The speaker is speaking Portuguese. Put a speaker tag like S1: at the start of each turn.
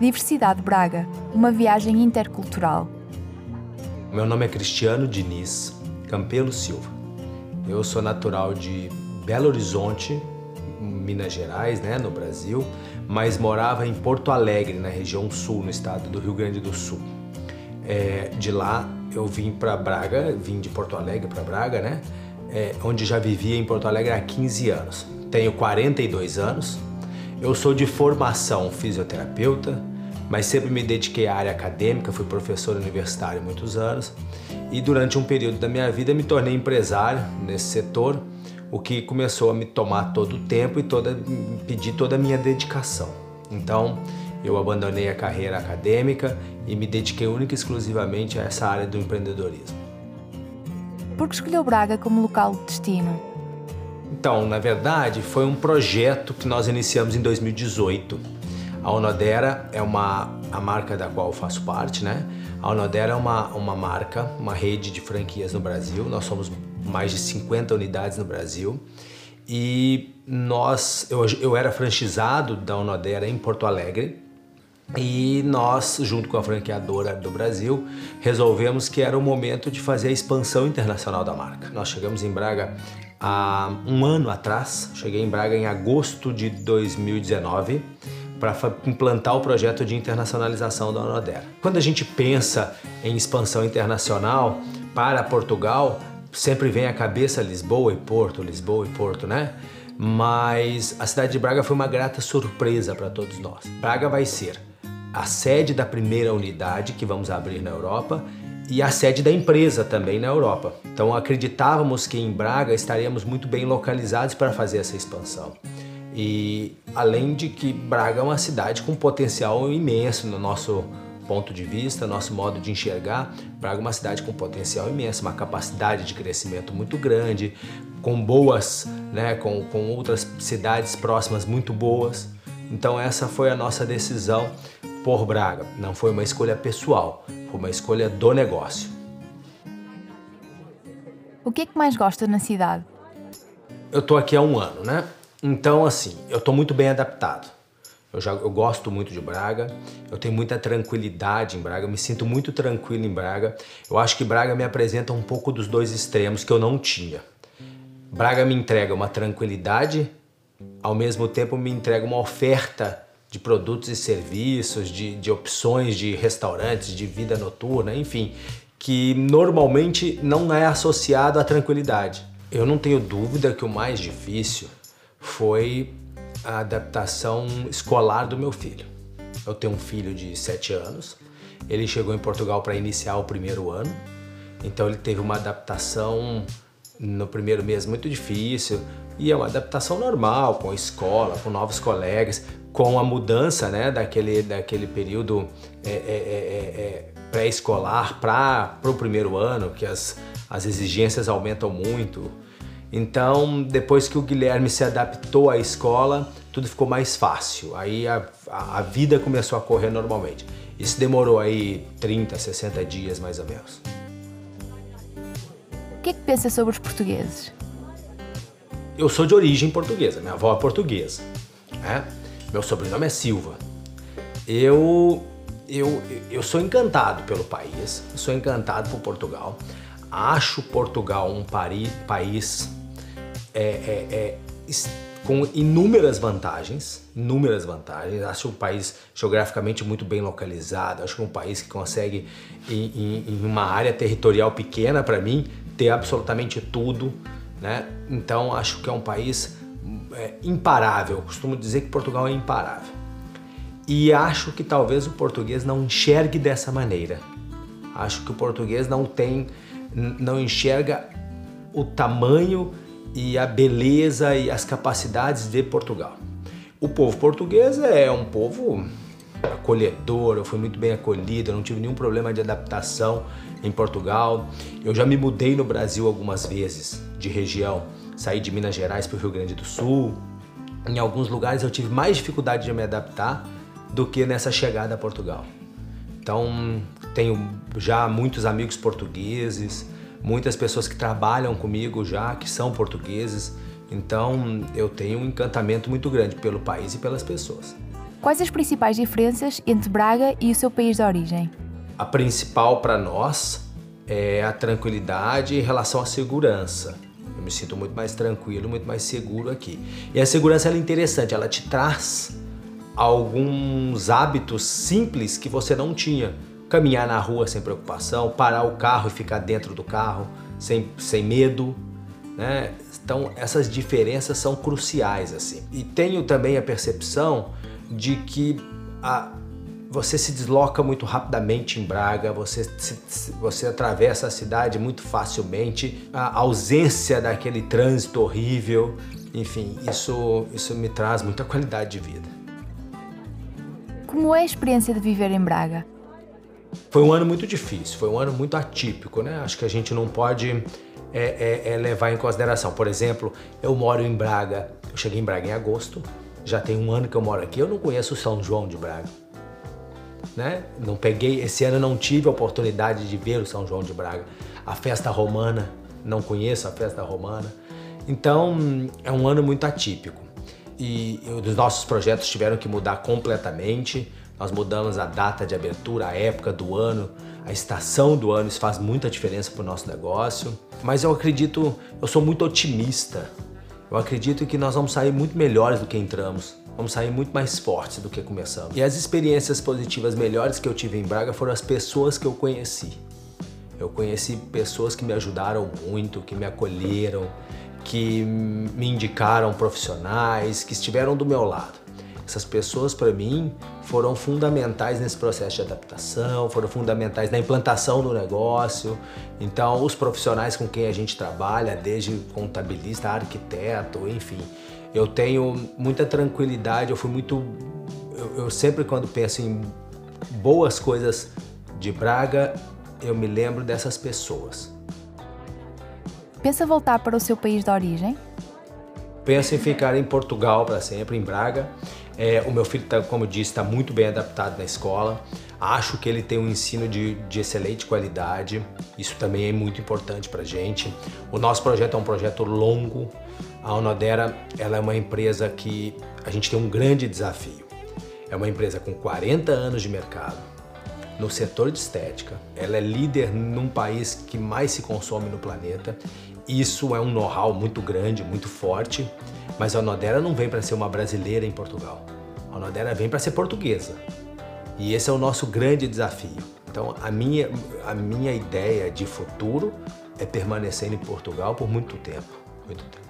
S1: Diversidade Braga, uma viagem intercultural.
S2: Meu nome é Cristiano Diniz Campelo Silva. Eu sou natural de Belo Horizonte, Minas Gerais, né, no Brasil, mas morava em Porto Alegre, na região sul, no estado do Rio Grande do Sul. É, de lá eu vim para Braga, vim de Porto Alegre para Braga, né, é, onde já vivia em Porto Alegre há 15 anos. Tenho 42 anos. Eu sou de formação fisioterapeuta, mas sempre me dediquei à área acadêmica, fui professor universitário muitos anos e durante um período da minha vida me tornei empresário nesse setor, o que começou a me tomar todo o tempo e toda, pedir toda a minha dedicação. Então, eu abandonei a carreira acadêmica e me dediquei única e exclusivamente a essa área do empreendedorismo.
S1: Por que escolheu Braga como local de destino?
S2: Então, na verdade, foi um projeto que nós iniciamos em 2018 a Onodera é uma a marca da qual eu faço parte, né? A Onodera é uma, uma marca, uma rede de franquias no Brasil. Nós somos mais de 50 unidades no Brasil. E nós, eu, eu era franchizado da Onodera em Porto Alegre. E nós, junto com a franqueadora do Brasil, resolvemos que era o momento de fazer a expansão internacional da marca. Nós chegamos em Braga há um ano atrás, cheguei em Braga em agosto de 2019 para implantar o projeto de internacionalização da Onodera. Quando a gente pensa em expansão internacional para Portugal, sempre vem à cabeça Lisboa e Porto, Lisboa e Porto, né? Mas a cidade de Braga foi uma grata surpresa para todos nós. Braga vai ser a sede da primeira unidade que vamos abrir na Europa e a sede da empresa também na Europa. Então acreditávamos que em Braga estaríamos muito bem localizados para fazer essa expansão. E além de que Braga é uma cidade com potencial imenso no nosso ponto de vista, nosso modo de enxergar, Braga é uma cidade com potencial imenso, uma capacidade de crescimento muito grande, com boas, né, com, com outras cidades próximas muito boas. Então essa foi a nossa decisão por Braga. Não foi uma escolha pessoal, foi uma escolha do negócio.
S1: O que é que mais gosta na cidade?
S2: Eu tô aqui há um ano, né? Então, assim, eu estou muito bem adaptado. Eu, já, eu gosto muito de Braga, eu tenho muita tranquilidade em Braga, eu me sinto muito tranquilo em Braga. Eu acho que Braga me apresenta um pouco dos dois extremos que eu não tinha. Braga me entrega uma tranquilidade, ao mesmo tempo me entrega uma oferta de produtos e serviços, de, de opções de restaurantes, de vida noturna, enfim, que normalmente não é associado à tranquilidade. Eu não tenho dúvida que o mais difícil foi a adaptação escolar do meu filho. Eu tenho um filho de 7 anos, ele chegou em Portugal para iniciar o primeiro ano, então ele teve uma adaptação no primeiro mês muito difícil, e é uma adaptação normal, com a escola, com novos colegas, com a mudança né, daquele, daquele período é, é, é, é pré-escolar para o primeiro ano, que as, as exigências aumentam muito. Então, depois que o Guilherme se adaptou à escola, tudo ficou mais fácil. Aí a, a, vida começou a correr normalmente. Isso demorou aí 30, 60 dias mais ou menos.
S1: O que é que pensa sobre os portugueses?
S2: Eu sou de origem portuguesa, minha avó é portuguesa. Né? Meu sobrenome é Silva. Eu, eu, eu sou encantado pelo país, sou encantado por Portugal. Acho Portugal um pari, país é, é, é, com inúmeras vantagens, inúmeras vantagens. Acho um país geograficamente muito bem localizado. Acho um país que consegue, em, em uma área territorial pequena para mim, ter absolutamente tudo. Né? Então acho que é um país é, imparável. Eu costumo dizer que Portugal é imparável. E acho que talvez o português não enxergue dessa maneira. Acho que o português não tem, não enxerga o tamanho e a beleza e as capacidades de Portugal. O povo português é um povo acolhedor, eu fui muito bem acolhido, eu não tive nenhum problema de adaptação em Portugal. Eu já me mudei no Brasil algumas vezes de região, saí de Minas Gerais para o Rio Grande do Sul. Em alguns lugares eu tive mais dificuldade de me adaptar do que nessa chegada a Portugal. Então, tenho já muitos amigos portugueses, muitas pessoas que trabalham comigo já, que são portugueses. Então eu tenho um encantamento muito grande pelo país e pelas pessoas.
S1: Quais as principais diferenças entre Braga e o seu país de origem?
S2: A principal para nós é a tranquilidade em relação à segurança. Eu me sinto muito mais tranquilo, muito mais seguro aqui. E a segurança é interessante, ela te traz alguns hábitos simples que você não tinha. Caminhar na rua sem preocupação, parar o carro e ficar dentro do carro sem, sem medo. Né? Então essas diferenças são cruciais assim. E tenho também a percepção de que a, você se desloca muito rapidamente em Braga, você, se, você atravessa a cidade muito facilmente, a ausência daquele trânsito horrível, enfim, isso, isso me traz muita qualidade de vida.
S1: Como é a experiência de viver em Braga?
S2: Foi um ano muito difícil, foi um ano muito atípico, né? Acho que a gente não pode é, é, é levar em consideração. Por exemplo, eu moro em Braga, eu cheguei em Braga em agosto, já tem um ano que eu moro aqui, eu não conheço o São João de Braga. Né? Não peguei, esse ano não tive a oportunidade de ver o São João de Braga. A festa romana, não conheço a festa romana. Então, é um ano muito atípico. E os nossos projetos tiveram que mudar completamente. Nós mudamos a data de abertura, a época do ano, a estação do ano, isso faz muita diferença para o nosso negócio. Mas eu acredito, eu sou muito otimista. Eu acredito que nós vamos sair muito melhores do que entramos. Vamos sair muito mais fortes do que começamos. E as experiências positivas melhores que eu tive em Braga foram as pessoas que eu conheci. Eu conheci pessoas que me ajudaram muito, que me acolheram, que me indicaram profissionais, que estiveram do meu lado. Essas pessoas, para mim, foram fundamentais nesse processo de adaptação, foram fundamentais na implantação do negócio. Então, os profissionais com quem a gente trabalha, desde contabilista, arquiteto, enfim, eu tenho muita tranquilidade. Eu fui muito. Eu, eu sempre, quando penso em boas coisas de Braga, eu me lembro dessas pessoas.
S1: Pensa voltar para o seu país de origem?
S2: Penso em ficar em Portugal para sempre, em Braga. É, o meu filho, tá, como eu disse, está muito bem adaptado na escola. Acho que ele tem um ensino de, de excelente qualidade. Isso também é muito importante para gente. O nosso projeto é um projeto longo. A Onodera ela é uma empresa que a gente tem um grande desafio. É uma empresa com 40 anos de mercado no setor de estética. Ela é líder num país que mais se consome no planeta. Isso é um know-how muito grande, muito forte. Mas a Onodera não vem para ser uma brasileira em Portugal. A Onodera vem para ser portuguesa. E esse é o nosso grande desafio. Então, a minha, a minha ideia de futuro é permanecer em Portugal por muito tempo. Muito tempo.